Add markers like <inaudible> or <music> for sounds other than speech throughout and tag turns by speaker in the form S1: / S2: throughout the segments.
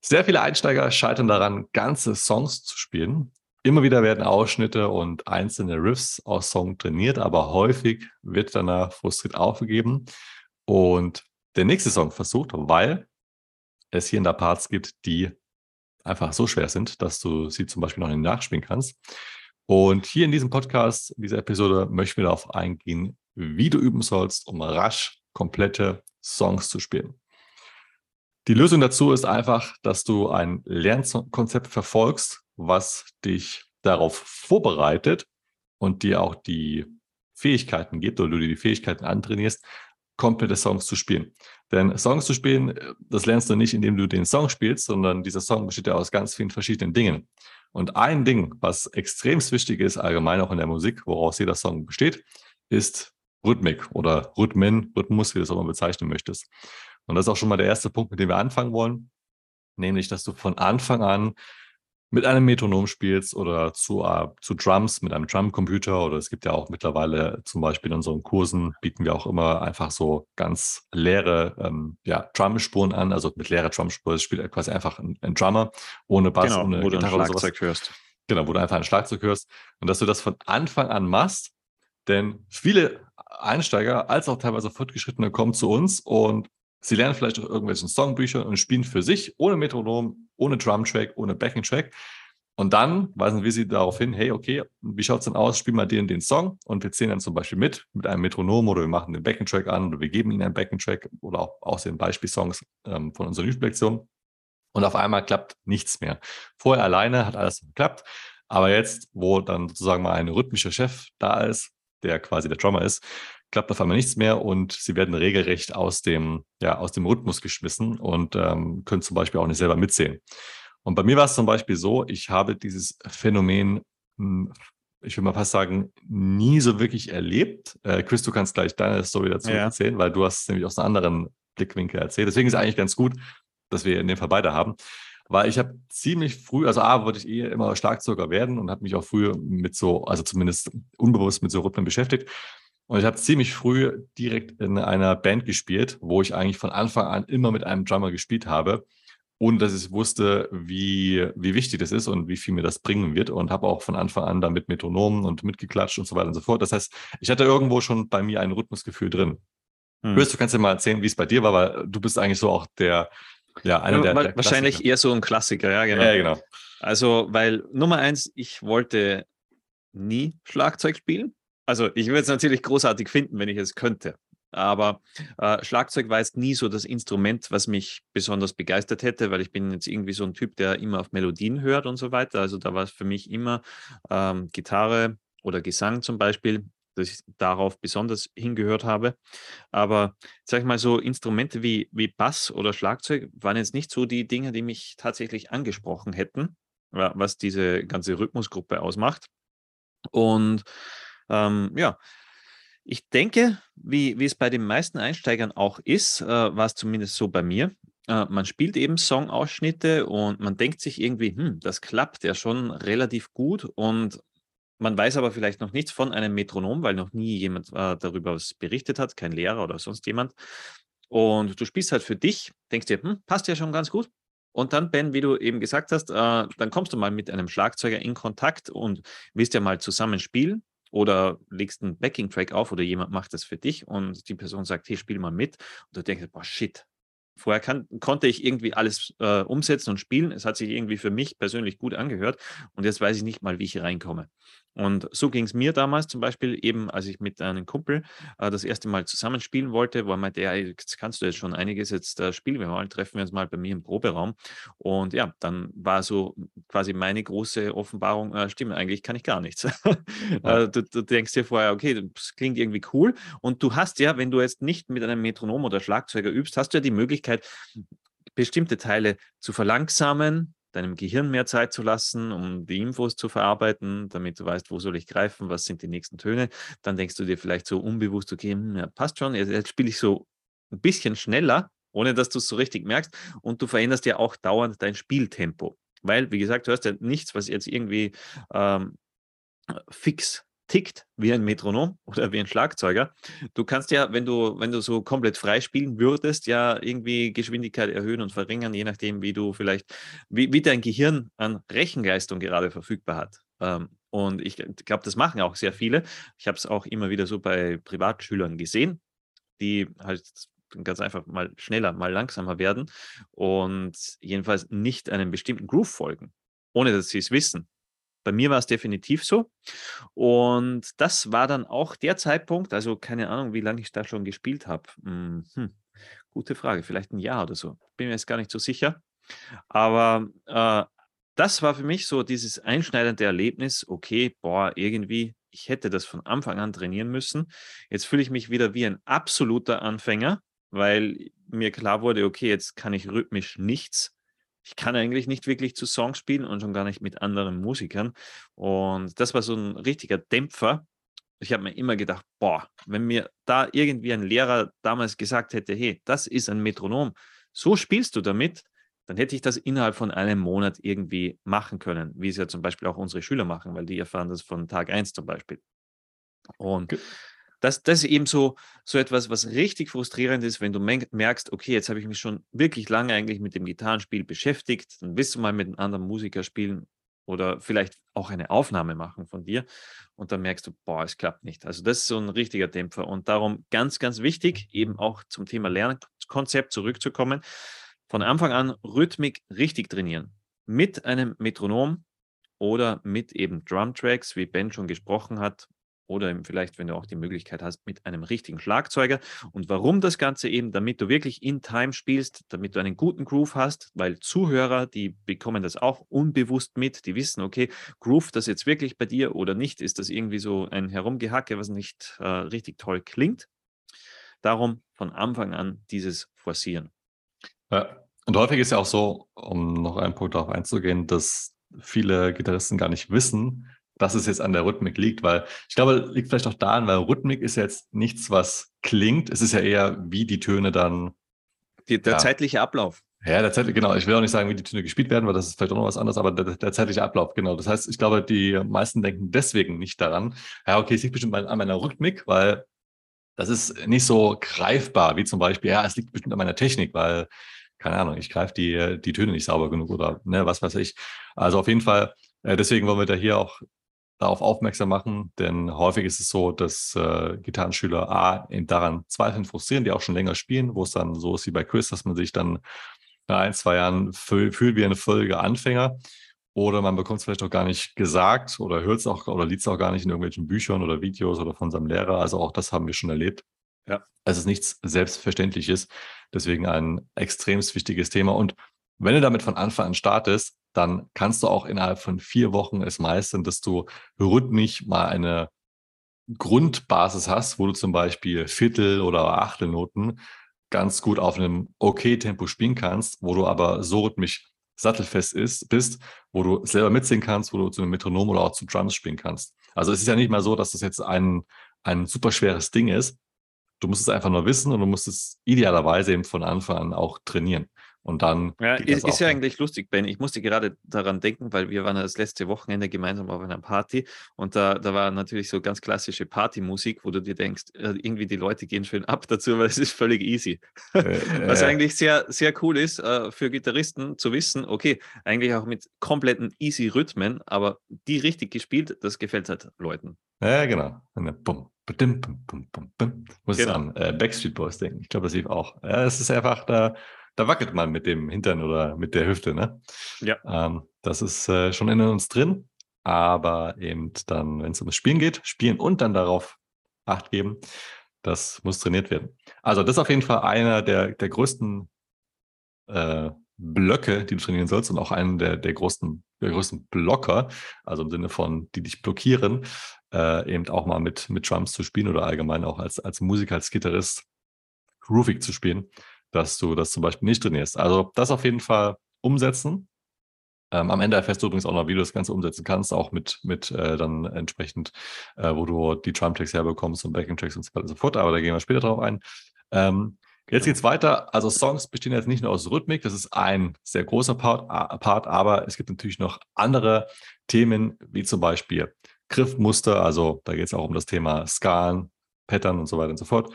S1: Sehr viele Einsteiger scheitern daran, ganze Songs zu spielen. Immer wieder werden Ausschnitte und einzelne Riffs aus Song trainiert, aber häufig wird danach frustriert aufgegeben und der nächste Song versucht, weil es hier in der Parts gibt, die einfach so schwer sind, dass du sie zum Beispiel noch nicht nachspielen kannst. Und hier in diesem Podcast, in dieser Episode, möchten wir darauf eingehen, wie du üben sollst, um rasch komplette Songs zu spielen. Die Lösung dazu ist einfach, dass du ein Lernkonzept verfolgst, was dich darauf vorbereitet und dir auch die Fähigkeiten gibt oder du dir die Fähigkeiten antrainierst, komplette Songs zu spielen. Denn Songs zu spielen, das lernst du nicht, indem du den Song spielst, sondern dieser Song besteht ja aus ganz vielen verschiedenen Dingen. Und ein Ding, was extrem wichtig ist, allgemein auch in der Musik, woraus jeder Song besteht, ist Rhythmik oder Rhythmen, Rhythmus, wie du es auch mal bezeichnen möchtest. Und das ist auch schon mal der erste Punkt, mit dem wir anfangen wollen, nämlich, dass du von Anfang an mit einem Metronom spielst oder zu, uh, zu Drums mit einem Drumcomputer. Oder es gibt ja auch mittlerweile zum Beispiel in unseren Kursen bieten wir auch immer einfach so ganz leere ähm, ja, Drumspuren an, also mit leerer Drumspur spielt quasi einfach ein, ein, Drummer ohne Bass,
S2: genau,
S1: ohne
S2: wo Gitarre du ein Schlagzeug hörst.
S1: Genau, wo du einfach ein Schlagzeug hörst. Und dass du das von Anfang an machst, denn viele Einsteiger als auch teilweise Fortgeschrittene kommen zu uns und Sie lernen vielleicht auch irgendwelchen Songbüchern und spielen für sich ohne Metronom, ohne Drumtrack, ohne Backingtrack. Und dann weisen wir sie darauf hin, hey, okay, wie schaut es denn aus? Spiel mal den, den Song und wir zählen dann zum Beispiel mit, mit einem Metronom oder wir machen den Backingtrack an oder wir geben ihnen einen Backingtrack oder auch aus den Beispielsongs ähm, von unserer Übelektion. Und auf einmal klappt nichts mehr. Vorher alleine hat alles geklappt, aber jetzt, wo dann sozusagen mal ein rhythmischer Chef da ist, der quasi der Drummer ist, klappt auf einmal nichts mehr und sie werden regelrecht aus dem, ja, aus dem Rhythmus geschmissen und ähm, können zum Beispiel auch nicht selber mitsehen. Und bei mir war es zum Beispiel so, ich habe dieses Phänomen, hm, ich würde mal fast sagen, nie so wirklich erlebt. Äh, Chris, du kannst gleich deine Story dazu ja. erzählen, weil du hast es nämlich aus einem anderen Blickwinkel erzählt. Deswegen ist es eigentlich ganz gut, dass wir in dem Fall beide haben. Weil ich habe ziemlich früh, also A, wollte ich eh immer Schlagzeuger werden und habe mich auch früher mit so, also zumindest unbewusst mit so Rhythmen beschäftigt. Und ich habe ziemlich früh direkt in einer Band gespielt, wo ich eigentlich von Anfang an immer mit einem Drummer gespielt habe, ohne dass ich wusste, wie, wie wichtig das ist und wie viel mir das bringen wird. Und habe auch von Anfang an damit Metronomen und mitgeklatscht und so weiter und so fort. Das heißt, ich hatte irgendwo schon bei mir ein Rhythmusgefühl drin. Hm. Hörst, du kannst dir mal erzählen, wie es bei dir war, weil du bist eigentlich so auch der, ja, einer
S2: der,
S1: der
S2: Wahrscheinlich Klassiker. eher so ein Klassiker, ja, genau.
S1: Ja, genau.
S2: Also, weil Nummer eins, ich wollte nie Schlagzeug spielen. Also ich würde es natürlich großartig finden, wenn ich es könnte. Aber äh, Schlagzeug war jetzt nie so das Instrument, was mich besonders begeistert hätte, weil ich bin jetzt irgendwie so ein Typ, der immer auf Melodien hört und so weiter. Also da war es für mich immer ähm, Gitarre oder Gesang zum Beispiel, dass ich darauf besonders hingehört habe. Aber sag ich mal so, Instrumente wie, wie Bass oder Schlagzeug waren jetzt nicht so die Dinge, die mich tatsächlich angesprochen hätten, was diese ganze Rhythmusgruppe ausmacht. Und ähm, ja, ich denke, wie, wie es bei den meisten Einsteigern auch ist, äh, war es zumindest so bei mir. Äh, man spielt eben Songausschnitte und man denkt sich irgendwie, hm, das klappt ja schon relativ gut und man weiß aber vielleicht noch nichts von einem Metronom, weil noch nie jemand äh, darüber was berichtet hat, kein Lehrer oder sonst jemand. Und du spielst halt für dich, denkst dir, hm, passt ja schon ganz gut. Und dann, Ben, wie du eben gesagt hast, äh, dann kommst du mal mit einem Schlagzeuger in Kontakt und willst ja mal zusammen spielen oder legst einen Backing-Track auf oder jemand macht das für dich und die Person sagt, hey, spiel mal mit. Und du denkst, boah, shit, Vorher kann, konnte ich irgendwie alles äh, umsetzen und spielen. Es hat sich irgendwie für mich persönlich gut angehört und jetzt weiß ich nicht mal, wie ich reinkomme. Und so ging es mir damals zum Beispiel eben, als ich mit einem Kumpel äh, das erste Mal zusammenspielen wollte, wo er meinte, ja, jetzt kannst du jetzt schon einiges, jetzt äh, spielen wir mal, treffen wir uns mal bei mir im Proberaum. Und ja, dann war so quasi meine große Offenbarung, äh, stimmt, eigentlich kann ich gar nichts. <laughs> Äh, du, du, denkst dir vorher, okay, das klingt irgendwie cool. Und du hast ja, wenn du jetzt nicht mit einem Metronom oder Schlagzeuger übst, hast du ja die Möglichkeit, Möglichkeit, bestimmte Teile zu verlangsamen, deinem Gehirn mehr Zeit zu lassen, um die Infos zu verarbeiten, damit du weißt, wo soll ich greifen, was sind die nächsten Töne. Dann denkst du dir vielleicht so unbewusst, okay, hm, ja, passt schon, jetzt, jetzt spiele ich so ein bisschen schneller, ohne dass du es so richtig merkst. Und du veränderst ja auch dauernd dein Spieltempo. Weil, wie gesagt, du hast ja nichts, was jetzt irgendwie ähm, fix tickt wie ein Metronom <laughs> oder wie ein Schlagzeuger. Du kannst ja, wenn du, wenn du so komplett frei spielen würdest, ja irgendwie Geschwindigkeit erhöhen und verringern, je nachdem, wie du vielleicht, wie, wie dein Gehirn an Rechenleistung gerade verfügbar hat. Ähm, und ich glaube, das machen auch sehr viele. Ich habe es auch immer wieder so bei Privatschülern gesehen, die halt ganz einfach mal schneller, mal langsamer werden und jedenfalls nicht einem bestimmten Groove folgen, ohne dass sie es wissen. Bei mir war es definitiv so. Und das war dann auch der Zeitpunkt, also keine Ahnung, wie lange ich da schon gespielt habe. Hm, hm, gute Frage, vielleicht ein Jahr oder so. Bin mir jetzt gar nicht so sicher. Aber äh, das war für mich so dieses einschneidende Erlebnis, okay, boah, irgendwie, ich hätte das von Anfang an trainieren müssen. Jetzt fühle ich mich wieder wie ein absoluter Anfänger, weil mir klar wurde, okay, jetzt kann ich rhythmisch nichts ich kann eigentlich nicht wirklich zu Songs spielen und schon gar nicht mit anderen Musikern. Und das war so ein richtiger Dämpfer. Ich habe mir immer gedacht, boah, wenn mir da irgendwie ein Lehrer damals gesagt hätte, hey, das ist ein Metronom, so spielst du damit, dann hätte ich das innerhalb von einem Monat irgendwie machen können, wie es ja zum Beispiel auch unsere Schüler machen, weil die erfahren das von Tag 1 zum Beispiel. Und das, das ist eben so, so etwas, was richtig frustrierend ist, wenn du merkst, okay, jetzt habe ich mich schon wirklich lange eigentlich mit dem Gitarrenspiel beschäftigt, dann willst du mal mit einem anderen Musiker spielen oder vielleicht auch eine Aufnahme machen von dir und dann merkst du, boah, es klappt nicht. Also das ist so ein richtiger Dämpfer und darum ganz, ganz wichtig, eben auch zum Thema Lernkonzept zurückzukommen, von Anfang an Rhythmik richtig trainieren. Mit einem Metronom oder mit eben Drumtracks, wie Ben schon gesprochen hat, oder vielleicht, wenn du auch die Möglichkeit hast, mit einem richtigen Schlagzeuger. Und warum das Ganze eben, damit du wirklich in Time spielst, damit du einen guten Groove hast, weil Zuhörer, die bekommen das auch unbewusst mit, die wissen, okay, groove das jetzt wirklich bei dir oder nicht? Ist das irgendwie so ein Herumgehacke, was nicht äh, richtig toll klingt? Darum von Anfang an dieses Forcieren.
S1: Ja. Und häufig ist ja auch so, um noch einen Punkt darauf einzugehen, dass viele Gitarristen gar nicht wissen, dass es jetzt an der Rhythmik liegt, weil ich glaube, liegt vielleicht auch daran, weil Rhythmik ist jetzt nichts, was klingt. Es ist ja eher, wie die Töne dann.
S2: Die, der ja, zeitliche Ablauf.
S1: Ja, der zeitliche, genau. Ich will auch nicht sagen, wie die Töne gespielt werden, weil das ist vielleicht auch noch was anderes, aber der, der, zeitliche Ablauf, genau. Das heißt, ich glaube, die meisten denken deswegen nicht daran. Ja, okay, es liegt bestimmt an meiner Rhythmik, weil das ist nicht so greifbar, wie zum Beispiel, ja, es liegt bestimmt an meiner Technik, weil, keine Ahnung, ich greife die, die Töne nicht sauber genug oder ne, was weiß ich. Also auf jeden Fall, äh, deswegen wollen wir da hier auch darauf aufmerksam machen, denn häufig ist es so, dass äh, Gitarrenschüler A daran zweifeln, frustrieren, die auch schon länger spielen, wo es dann so ist wie bei Chris, dass man sich dann nach ein, zwei Jahren fühlt wie eine völlige Anfänger. Oder man bekommt es vielleicht auch gar nicht gesagt oder hört es auch oder liest es auch gar nicht in irgendwelchen Büchern oder Videos oder von seinem Lehrer. Also auch das haben wir schon erlebt. Ja. Es ist nichts Selbstverständliches. Deswegen ein extrem wichtiges Thema. Und wenn du damit von Anfang an startest, dann kannst du auch innerhalb von vier Wochen es meistern, dass du rhythmisch mal eine Grundbasis hast, wo du zum Beispiel Viertel- oder Achtelnoten ganz gut auf einem Okay-Tempo spielen kannst, wo du aber so rhythmisch sattelfest ist, bist, wo du selber mitsingen kannst, wo du zu einem Metronom oder auch zu Drums spielen kannst. Also es ist ja nicht mal so, dass das jetzt ein, ein super schweres Ding ist. Du musst es einfach nur wissen und du musst es idealerweise eben von Anfang an auch trainieren. Und dann.
S2: Ja, ist, ist ja eigentlich lustig, Ben. Ich musste gerade daran denken, weil wir waren das letzte Wochenende gemeinsam auf einer Party und da, da war natürlich so ganz klassische Partymusik, wo du dir denkst, äh, irgendwie die Leute gehen schön ab dazu, <laughs> weil es ist völlig easy. Äh, <laughs> Was eigentlich sehr, sehr cool ist äh, für Gitarristen zu wissen, okay, eigentlich auch mit kompletten easy Rhythmen, aber die richtig gespielt, das gefällt halt Leuten.
S1: Ja, genau. Bum, bum, bum, bum, bum. Muss genau. an äh, Backstreet Boys denken. Ich glaube, das lief auch. Ja, es ist einfach da da wackelt man mit dem Hintern oder mit der Hüfte. Ne? Ja. Ähm, das ist äh, schon in uns drin, aber eben dann, wenn es ums Spielen geht, spielen und dann darauf Acht geben, das muss trainiert werden. Also das ist auf jeden Fall einer der, der größten äh, Blöcke, die du trainieren sollst und auch einen der, der, größten, der größten Blocker, also im Sinne von, die dich blockieren, äh, eben auch mal mit, mit Drums zu spielen oder allgemein auch als, als Musiker, als Gitarrist groovig zu spielen dass du das zum Beispiel nicht trainierst. Also das auf jeden Fall umsetzen. Ähm, am Ende erfährst du übrigens auch noch, wie du das Ganze umsetzen kannst, auch mit, mit äh, dann entsprechend, äh, wo du die Drum-Tracks herbekommst und Backing-Tracks und so weiter und so fort. Aber da gehen wir später drauf ein. Ähm, jetzt geht's weiter. Also Songs bestehen jetzt nicht nur aus Rhythmik, das ist ein sehr großer Part, Part, aber es gibt natürlich noch andere Themen, wie zum Beispiel Griffmuster, also da geht es auch um das Thema Skalen, Pattern und so weiter und so fort.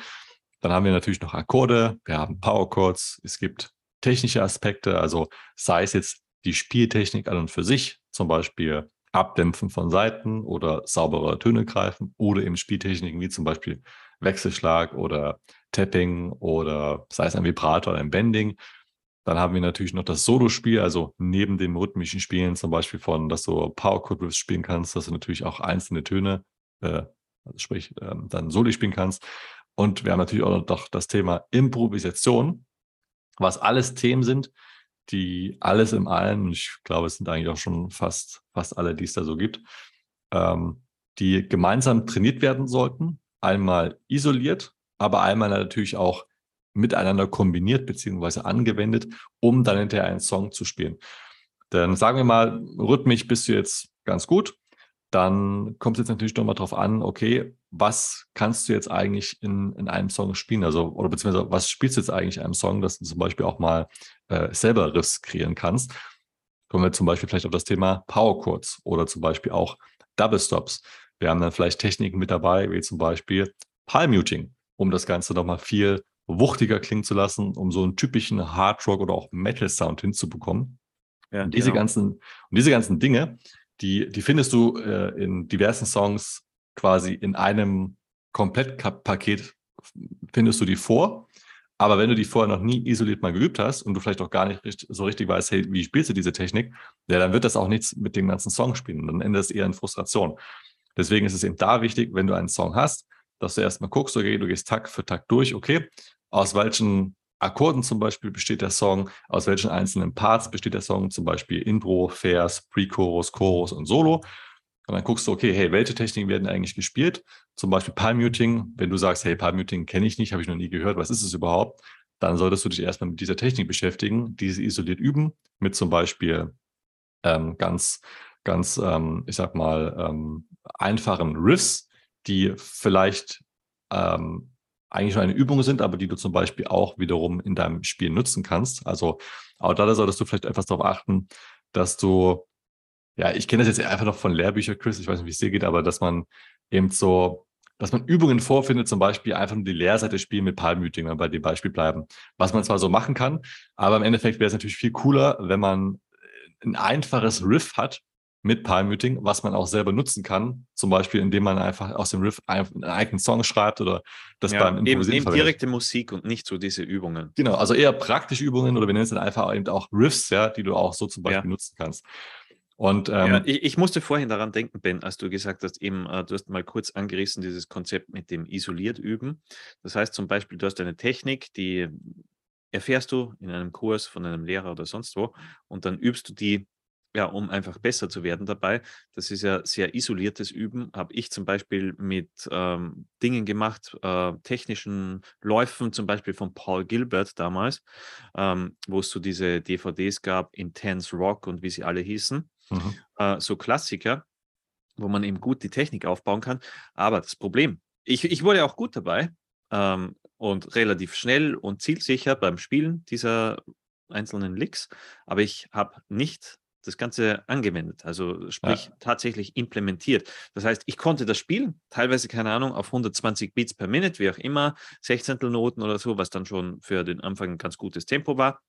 S1: Dann haben wir natürlich noch Akkorde, wir haben Power Chords, es gibt technische Aspekte, also sei es jetzt die Spieltechnik an und für sich, zum Beispiel Abdämpfen von Seiten oder saubere Töne greifen oder eben Spieltechniken wie zum Beispiel Wechselschlag oder Tapping oder sei es ein Vibrator oder ein Bending. Dann haben wir natürlich noch das Solospiel, also neben dem rhythmischen Spielen zum Beispiel von, dass du Power Chord Riffs spielen kannst, dass du natürlich auch einzelne Töne, äh, sprich, äh, dann Soli spielen kannst. Und wir haben natürlich auch noch das Thema Improvisation, was alles Themen sind, die alles im Allen, ich glaube, es sind eigentlich auch schon fast, fast alle, die es da so gibt, ähm, die gemeinsam trainiert werden sollten. Einmal isoliert, aber einmal natürlich auch miteinander kombiniert bzw. angewendet, um dann hinterher einen Song zu spielen. Denn sagen wir mal, rhythmisch bist du jetzt ganz gut, dann kommt es jetzt natürlich nochmal drauf an, okay, was kannst du jetzt eigentlich in, in einem Song spielen? Also, oder beziehungsweise was spielst du jetzt eigentlich in einem Song, dass du zum Beispiel auch mal äh, selber Riffs kreieren kannst? Kommen wir zum Beispiel vielleicht auf das Thema Power Chords oder zum Beispiel auch Double Stops. Wir haben dann vielleicht Techniken mit dabei, wie zum Beispiel Palm Muting, um das Ganze nochmal viel wuchtiger klingen zu lassen, um so einen typischen Hard Rock oder auch Metal Sound hinzubekommen. Ja, und diese genau. ganzen, und diese ganzen Dinge, die, die findest du äh, in diversen Songs quasi in einem Komplettpaket findest du die vor. Aber wenn du die vorher noch nie isoliert mal geübt hast und du vielleicht auch gar nicht so richtig weißt, hey, wie spielst du diese Technik, ja, dann wird das auch nichts mit dem ganzen Song spielen. Dann endet es eher in Frustration. Deswegen ist es eben da wichtig, wenn du einen Song hast, dass du erstmal guckst, okay, du gehst Takt für Takt durch, okay, aus welchen Akkorden zum Beispiel besteht der Song, aus welchen einzelnen Parts besteht der Song, zum Beispiel Intro, Vers, Pre-Chorus, Chorus und Solo. Und dann guckst du, okay, hey, welche Techniken werden eigentlich gespielt? Zum Beispiel Palm-Muting. Wenn du sagst, hey, Palm-Muting kenne ich nicht, habe ich noch nie gehört, was ist es überhaupt? Dann solltest du dich erstmal mit dieser Technik beschäftigen, diese isoliert üben, mit zum Beispiel ähm, ganz, ganz, ähm, ich sag mal, ähm, einfachen Riffs, die vielleicht ähm, eigentlich nur eine Übung sind, aber die du zum Beispiel auch wiederum in deinem Spiel nutzen kannst. Also auch da solltest du vielleicht etwas darauf achten, dass du, ja, ich kenne das jetzt einfach noch von Lehrbüchern, Chris, ich weiß nicht, wie es dir geht, aber dass man eben so, dass man Übungen vorfindet, zum Beispiel einfach nur die Lehrseite spielen mit Palmmuting, wenn wir bei dem Beispiel bleiben. Was man zwar so machen kann, aber im Endeffekt wäre es natürlich viel cooler, wenn man ein einfaches Riff hat, mit Palmmuting, was man auch selber nutzen kann. Zum Beispiel, indem man einfach aus dem Riff einen eigenen Song schreibt oder das
S2: ja, beim Improvisieren eben, eben direkte Musik und nicht so diese Übungen.
S1: Genau, also eher praktische Übungen oder wir nennen es dann einfach eben auch Riffs, ja, die du auch so zum Beispiel ja. nutzen kannst. Und ähm,
S2: ja, ich, ich, musste vorhin daran denken, Ben, als du gesagt hast, eben, äh, du hast mal kurz angerissen, dieses Konzept mit dem isoliert üben. Das heißt zum Beispiel, du hast eine Technik, die erfährst du in einem Kurs von einem Lehrer oder sonst wo und dann übst du die ja, um einfach besser zu werden dabei. Das ist ja sehr isoliertes Üben. Habe ich zum Beispiel mit ähm, Dingen gemacht, äh, technischen Läufen, zum Beispiel von Paul Gilbert damals, ähm, wo es so diese DVDs gab, Intense Rock und wie sie alle hießen. Mhm. Äh, so Klassiker, wo man eben gut die Technik aufbauen kann. Aber das Problem, ich, ich wurde auch gut dabei ähm, und relativ schnell und zielsicher beim Spielen dieser einzelnen Licks, aber ich habe nicht das Ganze angewendet, also sprich ja. tatsächlich implementiert. Das heißt, ich konnte das Spiel, teilweise, keine Ahnung, auf 120 Beats per Minute, wie auch immer, Sechzehntelnoten oder so, was dann schon für den Anfang ein ganz gutes Tempo war.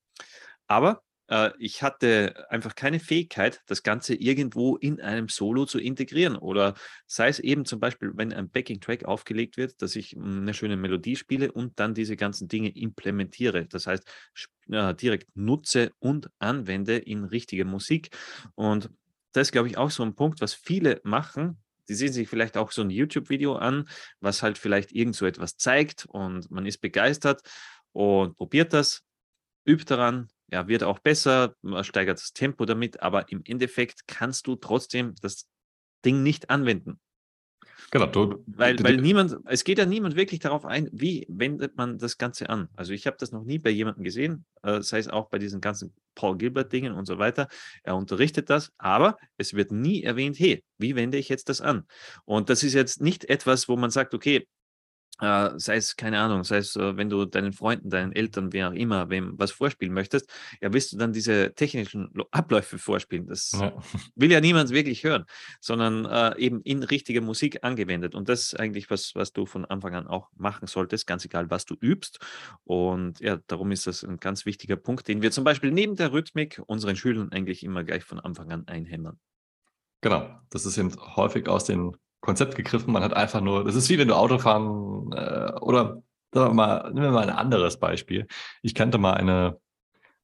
S2: Aber äh, ich hatte einfach keine Fähigkeit, das Ganze irgendwo in einem Solo zu integrieren. Oder sei es eben zum Beispiel, wenn ein Backing-Track aufgelegt wird, dass ich hm, eine schöne Melodie spiele und dann diese ganzen Dinge implementiere. Das heißt, äh, direkt nutze und anwende in richtige Musik. Und das ist, glaube ich, auch so ein Punkt, was viele machen, die sehen sich vielleicht auch so ein YouTube-Video an, was halt vielleicht irgend so etwas zeigt und man ist begeistert und probiert das, übt daran, ja, wird auch besser, man steigert das Tempo damit, aber im Endeffekt kannst du trotzdem das Ding nicht anwenden. Genau. Du, weil, weil niemand, es geht ja niemand wirklich darauf ein, wie wendet man das Ganze an. Also ich habe das noch nie bei jemandem gesehen, äh, sei es auch bei diesen ganzen Paul Gilbert-Dingen und so weiter. Er unterrichtet das, aber es wird nie erwähnt, hey, wie wende ich jetzt das an? Und das ist jetzt nicht etwas, wo man sagt, okay, äh, sei es, keine Ahnung, sei es, äh, wenn du deinen Freunden, deinen Eltern, wer auch immer, wem was vorspielen möchtest, ja, willst du dann diese technischen Abläufe vorspielen. Das ja. will ja niemand wirklich hören, sondern äh, eben in richtige Musik angewendet. Und das ist eigentlich was, was du von Anfang an auch machen solltest, ganz egal, was du übst. Und ja, darum ist das ein ganz wichtiger Punkt, den wir zum Beispiel neben der Rhythmik unseren Schülern eigentlich immer gleich von Anfang an einhämmern.
S1: Genau, das ist eben häufig aus den Konzept gegriffen. Man hat einfach nur, das ist wie wenn du Autofahren äh, oder sagen wir mal, nehmen wir mal ein anderes Beispiel. Ich kannte mal eine,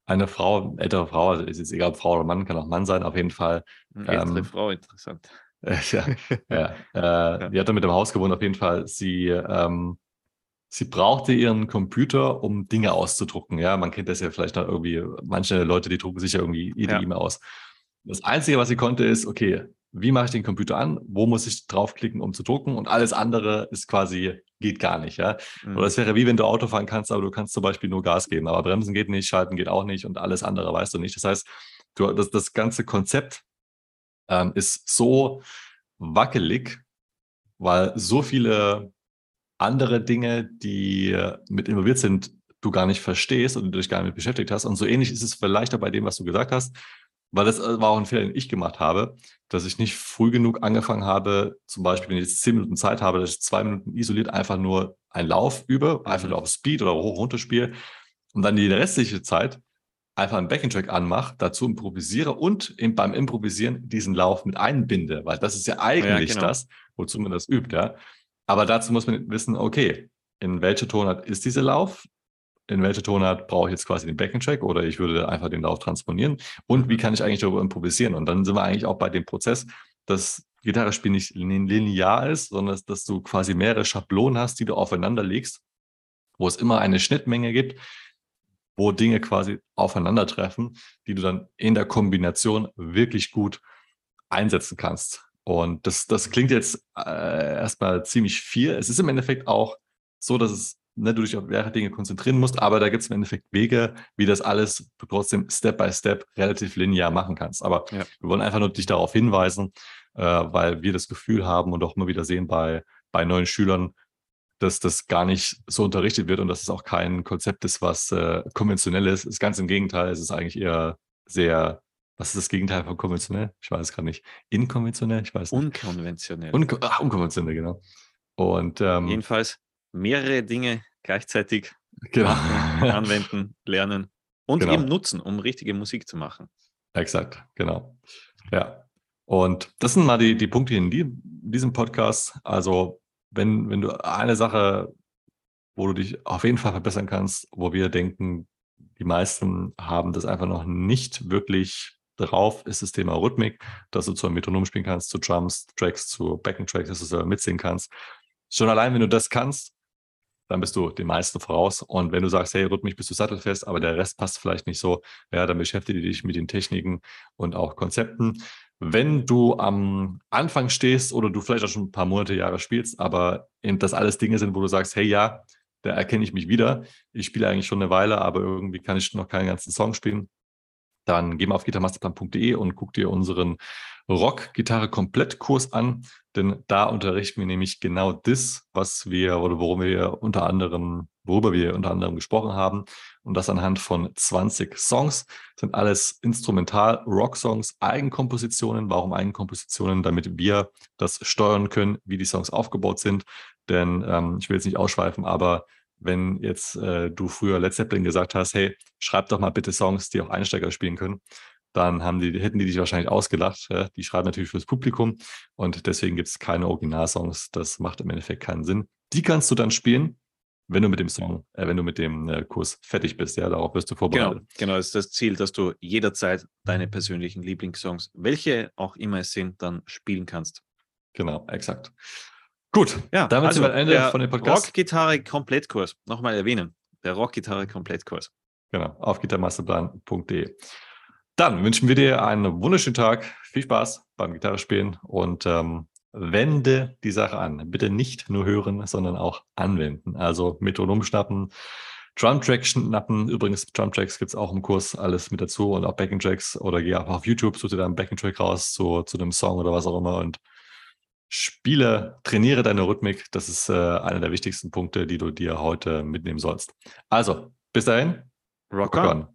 S1: eine Frau, ältere Frau, also ist jetzt egal, ob Frau oder Mann, kann auch Mann sein, auf jeden Fall.
S2: Ältere ähm, Frau, interessant. <laughs>
S1: Äh, ja, ja, äh, ja. Die hat dann mit dem Haus gewohnt, auf jeden Fall. Sie, ähm, sie brauchte ihren Computer, um Dinge auszudrucken. Ja, man kennt das ja vielleicht noch irgendwie, manche Leute, die drucken sich ja irgendwie jede ja. E-Mail aus. Das Einzige, was sie konnte, ist, okay, wie mache ich den Computer an, wo muss ich draufklicken, um zu drucken und alles andere ist quasi, geht gar nicht, ja. Mhm. Oder es wäre wie wenn du Auto fahren kannst, aber du kannst zum Beispiel nur Gas geben, aber Bremsen geht nicht, Schalten geht auch nicht und alles andere weißt du nicht. Das heißt, du, das, das ganze Konzept ähm, ist so wackelig, weil so viele andere Dinge, die mit involviert sind, du gar nicht verstehst und du dich gar nicht beschäftigt hast. Und so ähnlich ist es vielleicht auch bei dem, was du gesagt hast weil das äh, war auch ein Fehler, den ich gemacht habe, dass ich nicht früh genug angefangen habe, zum Beispiel, wenn ich jetzt zehn Minuten Zeit habe, dass ich zwei Minuten isoliert einfach nur einen Lauf übe, einfach nur auf Speed oder hoch runter spiele und dann die restliche Zeit einfach einen Backing-Track anmache, dazu improvisiere und beim Improvisieren diesen Lauf mit einbinde, weil das ist ja eigentlich ja, genau. das, wozu man das übt, ja. Aber dazu muss man wissen, okay, in welcher Tonart ist dieser Lauf? In welcher Tonart brauche ich jetzt quasi den Backend-Check oder ich würde einfach den Lauf transponieren und wie kann ich eigentlich darüber improvisieren? Und dann sind wir eigentlich auch bei dem Prozess, dass Gitarrespiel nicht linear ist, sondern dass du quasi mehrere Schablonen hast, die du aufeinander legst, wo es immer eine Schnittmenge gibt, wo Dinge quasi aufeinandertreffen, die du dann in der Kombination wirklich gut einsetzen kannst. Und das, das klingt jetzt äh, erstmal ziemlich viel. Es ist im Endeffekt auch so, dass es ne, du dich auf mehrere Dinge konzentrieren musst, aber da gibt es im Endeffekt Wege, wie das alles du trotzdem Step by Step relativ linear machen kannst. Aber ja. wir wollen einfach nur dich darauf hinweisen, äh, weil wir das Gefühl haben und auch immer wieder sehen bei, bei neuen Schülern, dass das gar nicht so unterrichtet wird und dass es auch kein Konzept ist, was äh, konventionell ist. ist. Ganz im Gegenteil, es ist eigentlich eher sehr, was ist das Gegenteil von konventionell? Ich weiß es gerade nicht. Inkonventionell? Ich weiß
S2: nicht. Unkonventionell.
S1: Un Ach, unkonventionell, genau. Und ähm,
S2: jedenfalls mehrere Dinge gleichzeitig genau. <laughs> anwenden, <laughs> lernen und genau. eben nutzen, um richtige Musik zu machen.
S1: Exakt, genau. Ja. Und das sind mal die, die Punkte in, die, in diesem Podcast. Also, wenn, wenn du eine Sache, wo du dich auf jeden Fall verbessern kannst, wo wir denken, die meisten haben das einfach noch nicht wirklich drauf, ist das Thema Rhythmik, dass du zu einem Metronom spielen kannst, zu Drums, Tracks, zu Backen Tracks, dass du selber mitsingen kannst. Schon allein, wenn du das kannst, dann bist du den meisten voraus. Und wenn du sagst, hey, rhythmisch bist du sattelfest, aber der Rest passt vielleicht nicht so, ja, dann beschäftige dich mit den Techniken und auch Konzepten. Wenn du am Anfang stehst oder du vielleicht auch schon ein paar Monate, Jahre spielst, aber das alles Dinge sind, wo du sagst, hey, ja, da erkenne ich mich wieder. Ich spiele eigentlich schon eine Weile, aber irgendwie kann ich noch keinen ganzen Song spielen. Dann geh mal auf gitarmasterplan.de und guck dir unseren Rock-Gitarre-Komplettkurs an, denn da unterrichten wir nämlich genau das, was wir oder worum wir unter anderem, worüber wir unter anderem gesprochen haben. Und das anhand von 20 Songs. Das sind alles Instrumental-Rock-Songs, Eigenkompositionen. Warum Eigenkompositionen? Damit wir das steuern können, wie die Songs aufgebaut sind. Denn ähm, ich will jetzt nicht ausschweifen, aber wenn jetzt äh, du früher Led Zeppelin gesagt hast, hey, schreib doch mal bitte Songs, die auch Einsteiger spielen können, dann haben die, hätten die dich wahrscheinlich ausgelacht. Ja? Die schreiben natürlich fürs Publikum und deswegen gibt es keine Originalsongs. Das macht im Endeffekt keinen Sinn. Die kannst du dann spielen, wenn du mit dem Song, äh, wenn du mit dem äh, Kurs fertig bist. Ja, darauf wirst du vorbereitet.
S2: Genau, genau, das ist das Ziel, dass du jederzeit deine persönlichen Lieblingssongs, welche auch immer es sind, dann spielen kannst.
S1: Genau, exakt. Gut, ja, damit also sind wir am Ende von dem Podcast.
S2: Rockgitarre Komplettkurs, nochmal erwähnen. Der Rockgitarre Komplettkurs.
S1: Genau, auf gitarmasterplan.de. Dann wünschen wir dir einen wunderschönen Tag, viel Spaß beim Gitarrespielen und ähm, wende die Sache an. Bitte nicht nur hören, sondern auch anwenden. Also Metronom schnappen, Drumtrack schnappen. Übrigens, Drumtracks gibt es auch im Kurs alles mit dazu und auch Backing Tracks oder geh einfach auf YouTube, such dir dann einen Backing Track raus zu, zu einem Song oder was auch immer und Spiele, trainiere deine Rhythmik. Das ist äh, einer der wichtigsten Punkte, die du dir heute mitnehmen sollst. Also, bis dahin.
S2: Rock on.